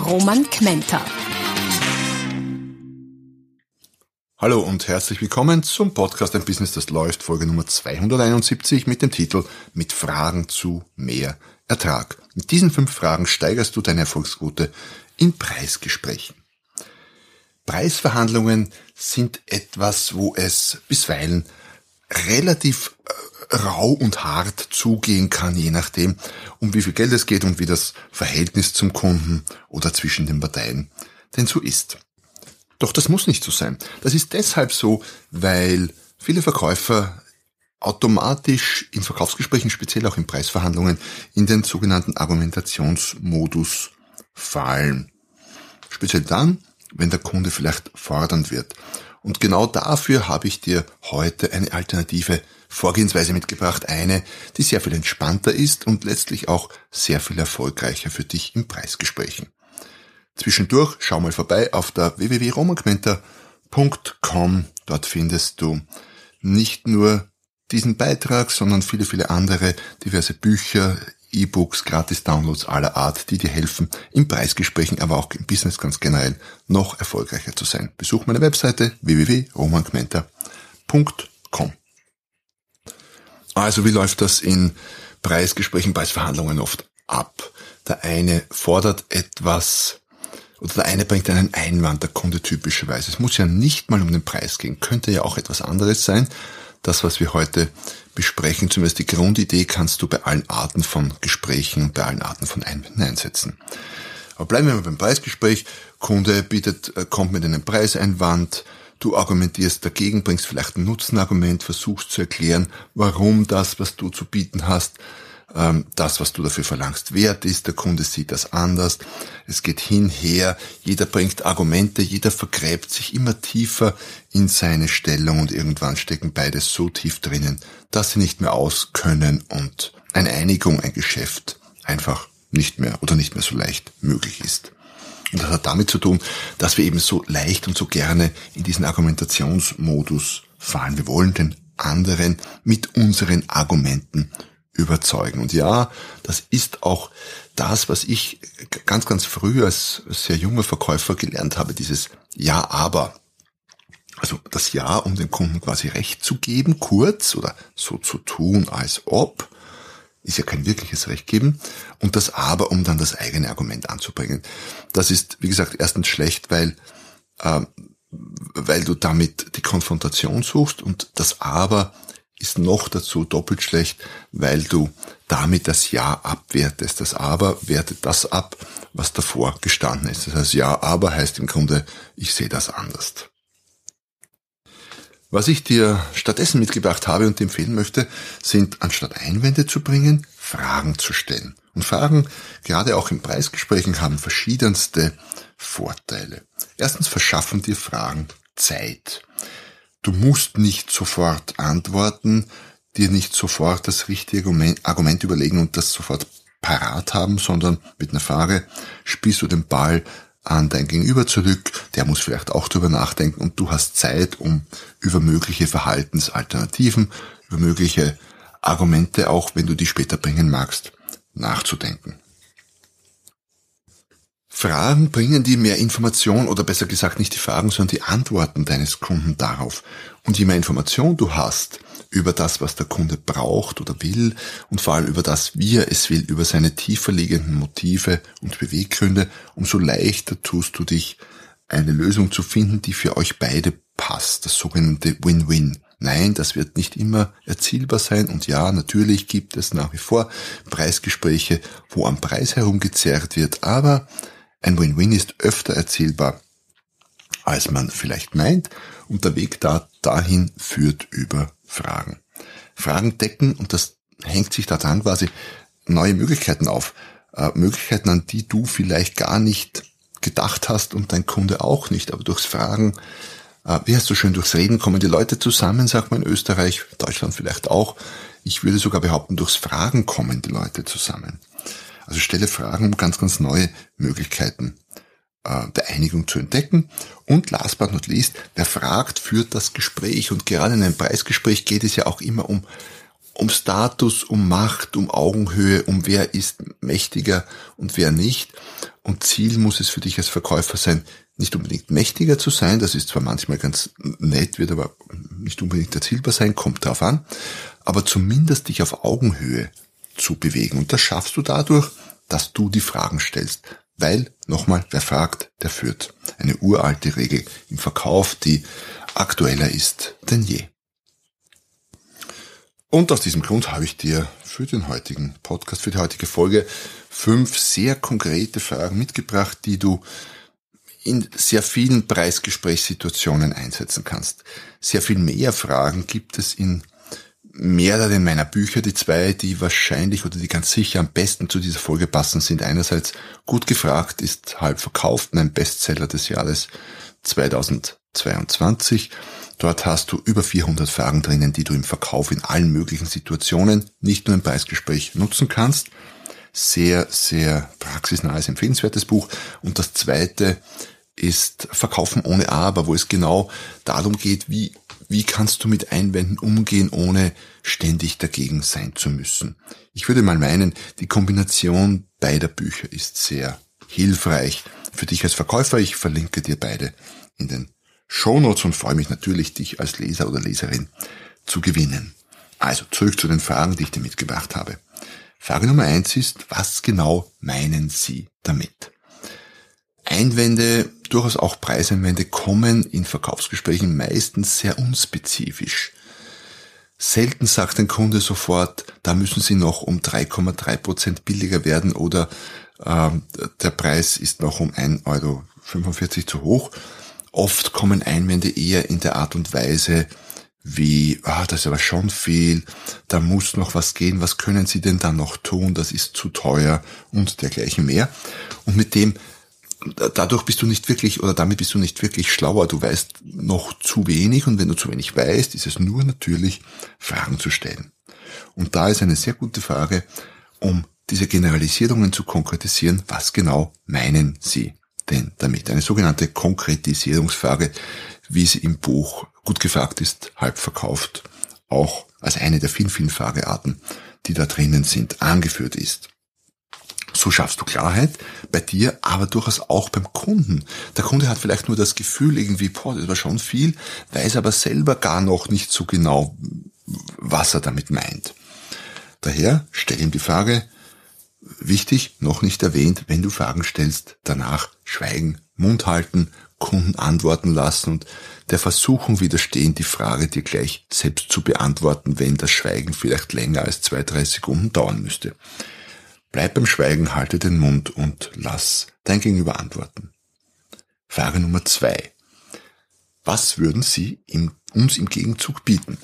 Roman Kmenter. Hallo und herzlich willkommen zum Podcast Ein Business, das läuft, Folge Nummer 271 mit dem Titel Mit Fragen zu mehr Ertrag. Mit diesen fünf Fragen steigerst du deine Erfolgsquote in Preisgesprächen. Preisverhandlungen sind etwas, wo es bisweilen relativ äh, rau und hart zugehen kann, je nachdem, um wie viel Geld es geht und wie das Verhältnis zum Kunden oder zwischen den Parteien denn so ist. Doch das muss nicht so sein. Das ist deshalb so, weil viele Verkäufer automatisch in Verkaufsgesprächen, speziell auch in Preisverhandlungen, in den sogenannten Argumentationsmodus fallen. Speziell dann, wenn der Kunde vielleicht fordernd wird. Und genau dafür habe ich dir heute eine alternative Vorgehensweise mitgebracht. Eine, die sehr viel entspannter ist und letztlich auch sehr viel erfolgreicher für dich in Preisgesprächen. Zwischendurch schau mal vorbei auf der www.romagmenta.com. Dort findest du nicht nur diesen Beitrag, sondern viele, viele andere diverse Bücher, E-Books, Gratis-Downloads aller Art, die dir helfen, in Preisgesprächen, aber auch im Business ganz generell noch erfolgreicher zu sein. Besuch meine Webseite www.romangmenta.com. Also wie läuft das in Preisgesprächen, Preisverhandlungen oft ab? Der eine fordert etwas oder der eine bringt einen Einwand, der Kunde typischerweise. Es muss ja nicht mal um den Preis gehen, könnte ja auch etwas anderes sein. Das, was wir heute besprechen, zumindest die Grundidee, kannst du bei allen Arten von Gesprächen bei allen Arten von Einwänden einsetzen. Aber bleiben wir mal beim Preisgespräch. Kunde bietet, äh, kommt mit einem Preiseinwand, du argumentierst dagegen, bringst vielleicht ein Nutzenargument, versuchst zu erklären, warum das, was du zu bieten hast, ähm, das, was du dafür verlangst, wert ist. Der Kunde sieht das anders. Es geht hinher. Jeder bringt Argumente. Jeder vergräbt sich immer tiefer in seine Stellung und irgendwann stecken beide so tief drinnen, dass sie nicht mehr aus können und eine Einigung, ein Geschäft einfach nicht mehr oder nicht mehr so leicht möglich ist. Und das hat damit zu tun, dass wir eben so leicht und so gerne in diesen Argumentationsmodus fallen. Wir wollen den anderen mit unseren Argumenten überzeugen. Und ja, das ist auch das, was ich ganz, ganz früh als sehr junger Verkäufer gelernt habe, dieses Ja, aber. Also das Ja, um dem Kunden quasi Recht zu geben, kurz oder so zu tun, als ob, ist ja kein wirkliches Recht geben. Und das Aber, um dann das eigene Argument anzubringen. Das ist, wie gesagt, erstens schlecht, weil, äh, weil du damit die Konfrontation suchst und das Aber ist noch dazu doppelt schlecht, weil du damit das Ja abwertest. Das Aber wertet das ab, was davor gestanden ist. Das heißt, Ja, aber heißt im Grunde, ich sehe das anders. Was ich dir stattdessen mitgebracht habe und empfehlen möchte, sind anstatt Einwände zu bringen, Fragen zu stellen. Und Fragen, gerade auch in Preisgesprächen, haben verschiedenste Vorteile. Erstens verschaffen dir Fragen Zeit. Du musst nicht sofort antworten, dir nicht sofort das richtige Argument überlegen und das sofort parat haben, sondern mit einer Frage spielst du den Ball an dein Gegenüber zurück, der muss vielleicht auch drüber nachdenken und du hast Zeit, um über mögliche Verhaltensalternativen, über mögliche Argumente, auch wenn du die später bringen magst, nachzudenken. Fragen bringen dir mehr Information oder besser gesagt nicht die Fragen, sondern die Antworten deines Kunden darauf. Und je mehr Information du hast über das, was der Kunde braucht oder will und vor allem über das, wie er es will, über seine tiefer liegenden Motive und Beweggründe, umso leichter tust du dich, eine Lösung zu finden, die für euch beide passt, das sogenannte Win-Win. Nein, das wird nicht immer erzielbar sein und ja, natürlich gibt es nach wie vor Preisgespräche, wo am Preis herumgezerrt wird, aber ein Win-Win ist öfter erzielbar, als man vielleicht meint und der Weg da, dahin führt über Fragen. Fragen decken, und das hängt sich daran quasi neue Möglichkeiten auf. äh, Möglichkeiten, an die du vielleicht gar nicht gedacht hast und dein Kunde auch nicht. Aber durchs Fragen, äh, wie heißt so schön, durchs Reden kommen die Leute zusammen, sagt man in Österreich, Deutschland vielleicht auch. Ich würde sogar behaupten, durchs Fragen kommen die Leute zusammen. Also stelle Fragen, um ganz, ganz neue Möglichkeiten äh, der Einigung zu entdecken. Und last but not least, wer fragt, führt das Gespräch. Und gerade in einem Preisgespräch geht es ja auch immer um um Status, um Macht, um Augenhöhe, um wer ist mächtiger und wer nicht. Und Ziel muss es für dich als Verkäufer sein, nicht unbedingt mächtiger zu sein, das ist zwar manchmal ganz nett, wird aber nicht unbedingt erzielbar sein, kommt darauf an, aber zumindest dich auf Augenhöhe zu bewegen. Und das schaffst du dadurch, dass du die Fragen stellst. Weil, nochmal, wer fragt, der führt. Eine uralte Regel im Verkauf, die aktueller ist denn je. Und aus diesem Grund habe ich dir für den heutigen Podcast, für die heutige Folge fünf sehr konkrete Fragen mitgebracht, die du in sehr vielen Preisgesprächssituationen einsetzen kannst. Sehr viel mehr Fragen gibt es in mehreren meiner Bücher. Die zwei, die wahrscheinlich oder die ganz sicher am besten zu dieser Folge passen, sind einerseits Gut gefragt ist halb verkauft, ein Bestseller des Jahres 2022 Dort hast du über 400 Fragen drinnen, die du im Verkauf in allen möglichen Situationen, nicht nur im Preisgespräch nutzen kannst. Sehr, sehr praxisnahes, empfehlenswertes Buch. Und das zweite ist Verkaufen ohne Aber, wo es genau darum geht, wie, wie kannst du mit Einwänden umgehen, ohne ständig dagegen sein zu müssen. Ich würde mal meinen, die Kombination beider Bücher ist sehr hilfreich für dich als Verkäufer. Ich verlinke dir beide in den Shownotes und freue mich natürlich, dich als Leser oder Leserin zu gewinnen. Also zurück zu den Fragen, die ich dir mitgebracht habe. Frage Nummer eins ist, was genau meinen Sie damit? Einwände, durchaus auch Preiseinwände, kommen in Verkaufsgesprächen meistens sehr unspezifisch. Selten sagt ein Kunde sofort, da müssen Sie noch um 3,3 Prozent billiger werden oder äh, der Preis ist noch um 1,45 Euro zu hoch, Oft kommen Einwände eher in der Art und Weise, wie, ah, das ist aber schon viel, da muss noch was gehen, was können Sie denn da noch tun, das ist zu teuer und dergleichen mehr. Und mit dem, dadurch bist du nicht wirklich, oder damit bist du nicht wirklich schlauer, du weißt noch zu wenig und wenn du zu wenig weißt, ist es nur natürlich, Fragen zu stellen. Und da ist eine sehr gute Frage, um diese Generalisierungen zu konkretisieren, was genau meinen Sie? denn damit? Eine sogenannte Konkretisierungsfrage, wie sie im Buch gut gefragt ist, halb verkauft, auch als eine der vielen, vielen Fragearten, die da drinnen sind, angeführt ist. So schaffst du Klarheit bei dir, aber durchaus auch beim Kunden. Der Kunde hat vielleicht nur das Gefühl irgendwie, boah, das war schon viel, weiß aber selber gar noch nicht so genau, was er damit meint. Daher stell ihm die Frage, Wichtig, noch nicht erwähnt, wenn du Fragen stellst, danach schweigen, Mund halten, Kunden antworten lassen und der Versuchung widerstehen, die Frage dir gleich selbst zu beantworten, wenn das Schweigen vielleicht länger als zwei, drei Sekunden dauern müsste. Bleib beim Schweigen, halte den Mund und lass dein Gegenüber antworten. Frage Nummer zwei. Was würden Sie im, uns im Gegenzug bieten?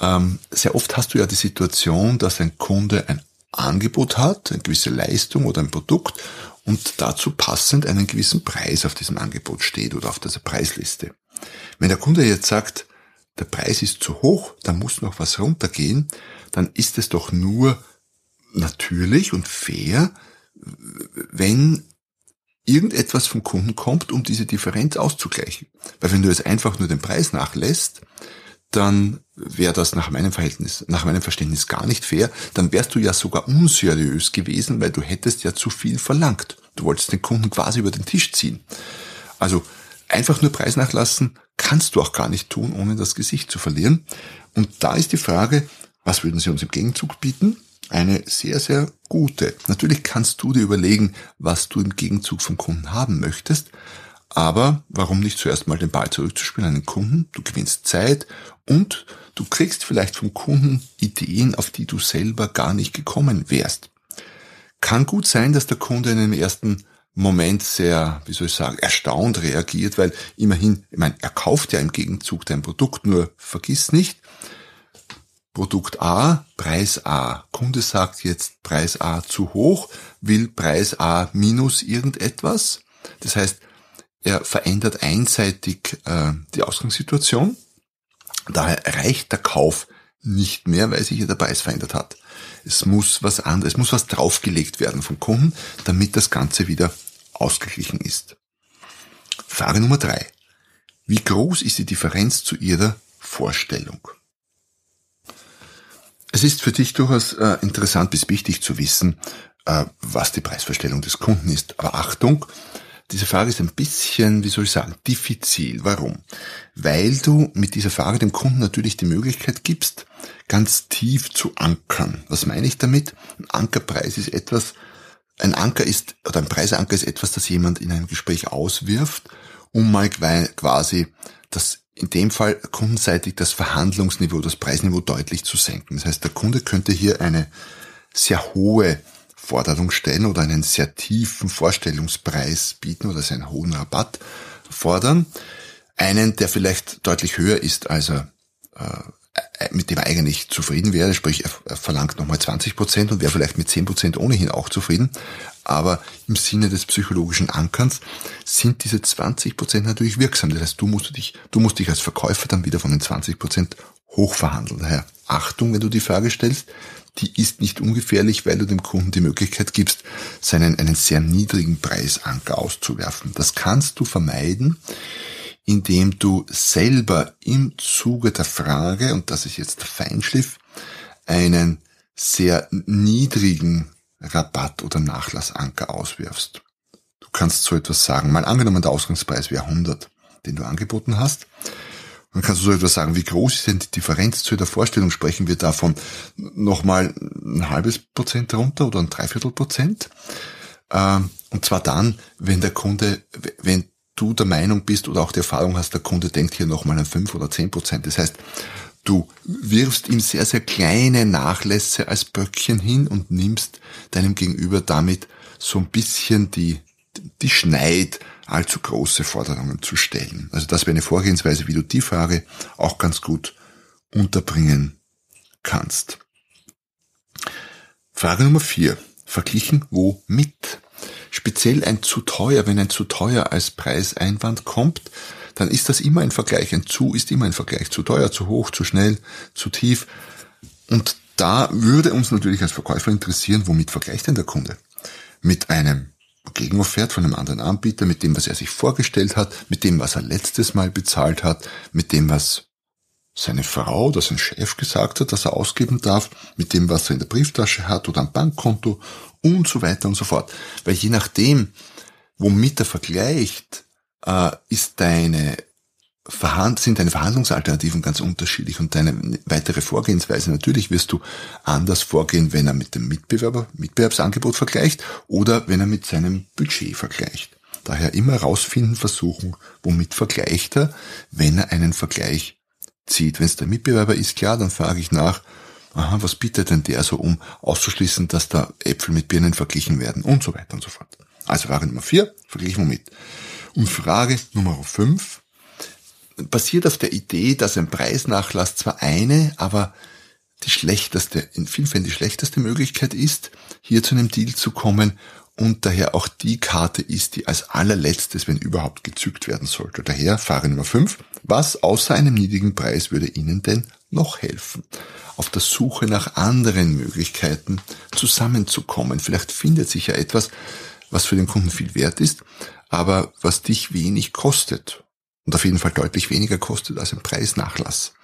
Ähm, sehr oft hast du ja die Situation, dass ein Kunde ein Angebot hat, eine gewisse Leistung oder ein Produkt und dazu passend einen gewissen Preis auf diesem Angebot steht oder auf dieser Preisliste. Wenn der Kunde jetzt sagt, der Preis ist zu hoch, da muss noch was runtergehen, dann ist es doch nur natürlich und fair, wenn irgendetwas vom Kunden kommt, um diese Differenz auszugleichen. Weil wenn du jetzt einfach nur den Preis nachlässt, dann wäre das nach meinem Verhältnis, nach meinem Verständnis gar nicht fair. Dann wärst du ja sogar unseriös gewesen, weil du hättest ja zu viel verlangt. Du wolltest den Kunden quasi über den Tisch ziehen. Also einfach nur Preis nachlassen kannst du auch gar nicht tun, ohne das Gesicht zu verlieren. Und da ist die Frage, was würden sie uns im Gegenzug bieten? Eine sehr, sehr gute. Natürlich kannst du dir überlegen, was du im Gegenzug vom Kunden haben möchtest. Aber warum nicht zuerst mal den Ball zurückzuspielen an den Kunden? Du gewinnst Zeit und du kriegst vielleicht vom Kunden Ideen, auf die du selber gar nicht gekommen wärst. Kann gut sein, dass der Kunde in einem ersten Moment sehr, wie soll ich sagen, erstaunt reagiert, weil immerhin, ich meine, er kauft ja im Gegenzug dein Produkt, nur vergiss nicht, Produkt A, Preis A. Kunde sagt jetzt Preis A zu hoch, will Preis A minus irgendetwas. Das heißt, er verändert einseitig äh, die Ausgangssituation. Daher reicht der Kauf nicht mehr, weil sich ja der Preis verändert hat. Es muss was anderes, es muss was draufgelegt werden vom Kunden, damit das Ganze wieder ausgeglichen ist. Frage Nummer drei. Wie groß ist die Differenz zu Ihrer Vorstellung? Es ist für dich durchaus äh, interessant bis wichtig zu wissen, äh, was die Preisvorstellung des Kunden ist. Aber Achtung, diese Frage ist ein bisschen, wie soll ich sagen, diffizil. Warum? Weil du mit dieser Frage dem Kunden natürlich die Möglichkeit gibst, ganz tief zu ankern. Was meine ich damit? Ein Ankerpreis ist etwas, ein Anker ist, oder ein Preisanker ist etwas, das jemand in einem Gespräch auswirft, um mal quasi das, in dem Fall kundenseitig das Verhandlungsniveau, das Preisniveau deutlich zu senken. Das heißt, der Kunde könnte hier eine sehr hohe Forderung stellen oder einen sehr tiefen Vorstellungspreis bieten oder seinen hohen Rabatt fordern. Einen, der vielleicht deutlich höher ist, als er äh, mit dem er eigentlich zufrieden wäre, sprich er verlangt nochmal 20 Prozent und wäre vielleicht mit 10 Prozent ohnehin auch zufrieden. Aber im Sinne des psychologischen Ankerns sind diese 20 Prozent natürlich wirksam. Das heißt, du musst dich, du musst dich als Verkäufer dann wieder von den 20 Prozent hochverhandeln. Daher Achtung, wenn du die Frage stellst, die ist nicht ungefährlich, weil du dem Kunden die Möglichkeit gibst, seinen einen sehr niedrigen Preisanker auszuwerfen. Das kannst du vermeiden, indem du selber im Zuge der Frage, und das ist jetzt der Feinschliff, einen sehr niedrigen Rabatt oder Nachlassanker auswirfst. Du kannst so etwas sagen. Mal angenommen, der Ausgangspreis wäre 100, den du angeboten hast. Dann kannst du so etwas sagen, wie groß ist denn die Differenz zu der Vorstellung? Sprechen wir davon nochmal ein halbes Prozent runter oder ein Dreiviertel Prozent? Ähm, und zwar dann, wenn der Kunde, wenn du der Meinung bist oder auch die Erfahrung hast, der Kunde denkt hier nochmal an fünf oder zehn Prozent. Das heißt, du wirfst ihm sehr, sehr kleine Nachlässe als Böckchen hin und nimmst deinem Gegenüber damit so ein bisschen die, die Schneid, allzu große Forderungen zu stellen. Also das wäre eine Vorgehensweise, wie du die Frage auch ganz gut unterbringen kannst. Frage Nummer vier. Verglichen womit? Speziell ein zu teuer, wenn ein zu teuer als Preiseinwand kommt, dann ist das immer ein Vergleich. Ein zu ist immer ein Vergleich. Zu teuer, zu hoch, zu schnell, zu tief. Und da würde uns natürlich als Verkäufer interessieren, womit vergleicht denn der Kunde? Mit einem Gegenoffert von einem anderen Anbieter, mit dem, was er sich vorgestellt hat, mit dem, was er letztes Mal bezahlt hat, mit dem, was seine Frau oder sein Chef gesagt hat, dass er ausgeben darf, mit dem, was er in der Brieftasche hat oder am Bankkonto und so weiter und so fort. Weil je nachdem, womit er vergleicht, äh, ist deine Verhand sind deine Verhandlungsalternativen ganz unterschiedlich und deine weitere Vorgehensweise. Natürlich wirst du anders vorgehen, wenn er mit dem Mitbewerber, Mitbewerbsangebot vergleicht oder wenn er mit seinem Budget vergleicht. Daher immer rausfinden, versuchen, womit vergleicht er, wenn er einen Vergleich zieht. Wenn es der Mitbewerber ist, klar, dann frage ich nach, aha, was bietet denn der so, um auszuschließen, dass da Äpfel mit Birnen verglichen werden und so weiter und so fort. Also Frage Nummer vier, verglichen womit. Und Frage Nummer fünf, basiert auf der Idee, dass ein Preisnachlass zwar eine, aber die schlechteste, in vielen Fällen die schlechteste Möglichkeit ist, hier zu einem Deal zu kommen und daher auch die Karte ist, die als allerletztes, wenn überhaupt, gezückt werden sollte. Daher Frage Nummer 5. Was außer einem niedrigen Preis würde Ihnen denn noch helfen? Auf der Suche nach anderen Möglichkeiten zusammenzukommen. Vielleicht findet sich ja etwas, was für den Kunden viel wert ist, aber was dich wenig kostet und auf jeden Fall deutlich weniger kostet als ein Preisnachlass.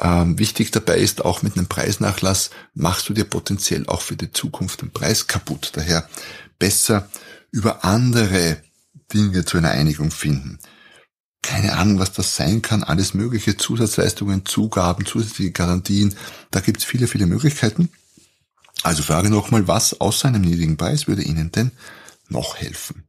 Ähm, wichtig dabei ist auch mit einem Preisnachlass machst du dir potenziell auch für die Zukunft den Preis kaputt. Daher besser über andere Dinge zu einer Einigung finden. Keine Ahnung, was das sein kann. Alles mögliche Zusatzleistungen, Zugaben, zusätzliche Garantien. Da gibt's viele, viele Möglichkeiten. Also frage nochmal, was außer einem niedrigen Preis würde Ihnen denn noch helfen?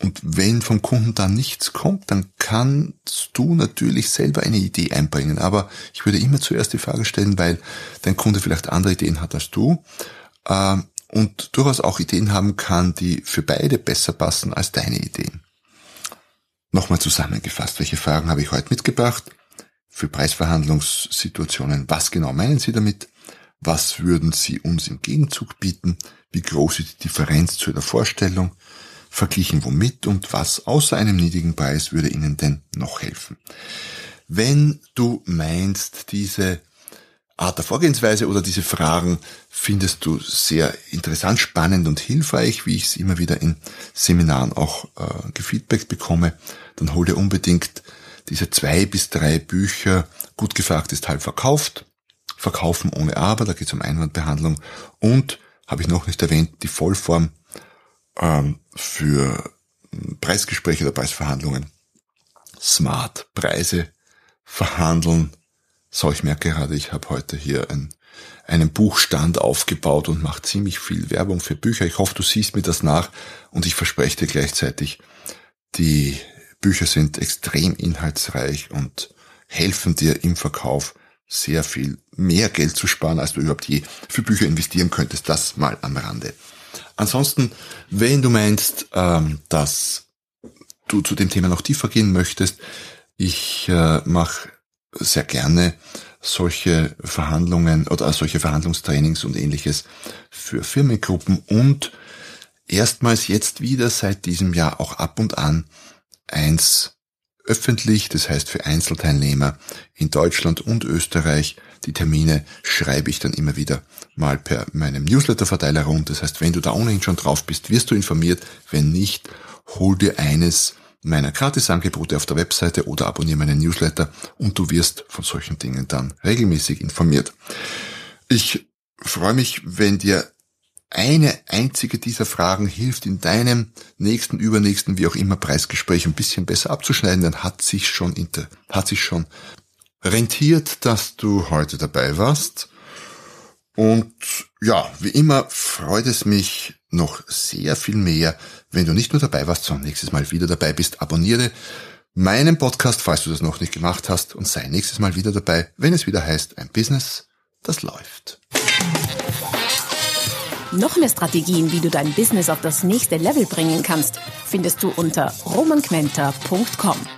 Und wenn vom Kunden da nichts kommt, dann kannst du natürlich selber eine Idee einbringen. Aber ich würde immer zuerst die Frage stellen, weil dein Kunde vielleicht andere Ideen hat als du äh, und durchaus auch Ideen haben kann, die für beide besser passen als deine Ideen. Nochmal zusammengefasst, welche Fragen habe ich heute mitgebracht? für Preisverhandlungssituationen. Was genau meinen Sie damit? Was würden Sie uns im Gegenzug bieten? Wie groß ist die Differenz zu Ihrer Vorstellung? Verglichen womit und was außer einem niedrigen Preis würde Ihnen denn noch helfen? Wenn du meinst, diese Art der Vorgehensweise oder diese Fragen findest du sehr interessant, spannend und hilfreich, wie ich es immer wieder in Seminaren auch äh, gefeedbackt bekomme, dann hol dir unbedingt diese zwei bis drei Bücher, gut gefragt ist halb verkauft, Verkaufen ohne Aber, da geht es um Einwandbehandlung. Und, habe ich noch nicht erwähnt, die Vollform ähm, für Preisgespräche oder Preisverhandlungen. Smart Preise verhandeln. So, ich merke gerade, ich habe heute hier ein, einen Buchstand aufgebaut und mache ziemlich viel Werbung für Bücher. Ich hoffe, du siehst mir das nach und ich verspreche dir gleichzeitig, die Bücher sind extrem inhaltsreich und helfen dir im Verkauf sehr viel mehr Geld zu sparen, als du überhaupt je für Bücher investieren könntest. Das mal am Rande. Ansonsten, wenn du meinst, ähm, dass du zu dem Thema noch tiefer gehen möchtest, ich äh, mache sehr gerne solche Verhandlungen oder solche Verhandlungstrainings und ähnliches für Firmengruppen und erstmals jetzt wieder seit diesem Jahr auch ab und an eins öffentlich, das heißt für Einzelteilnehmer in Deutschland und Österreich. Die Termine schreibe ich dann immer wieder mal per meinem Newsletterverteiler rund. Das heißt, wenn du da ohnehin schon drauf bist, wirst du informiert. Wenn nicht, hol dir eines meiner Gratisangebote auf der Webseite oder abonniere meinen Newsletter und du wirst von solchen Dingen dann regelmäßig informiert. Ich freue mich, wenn dir eine einzige dieser Fragen hilft in deinem nächsten, übernächsten, wie auch immer Preisgespräch ein bisschen besser abzuschneiden, dann hat sich schon, hat sich schon rentiert, dass du heute dabei warst. Und ja, wie immer freut es mich noch sehr viel mehr, wenn du nicht nur dabei warst, sondern nächstes Mal wieder dabei bist. Abonniere meinen Podcast, falls du das noch nicht gemacht hast, und sei nächstes Mal wieder dabei, wenn es wieder heißt, ein Business, das läuft. Noch mehr Strategien, wie du dein Business auf das nächste Level bringen kannst, findest du unter romanquenter.com.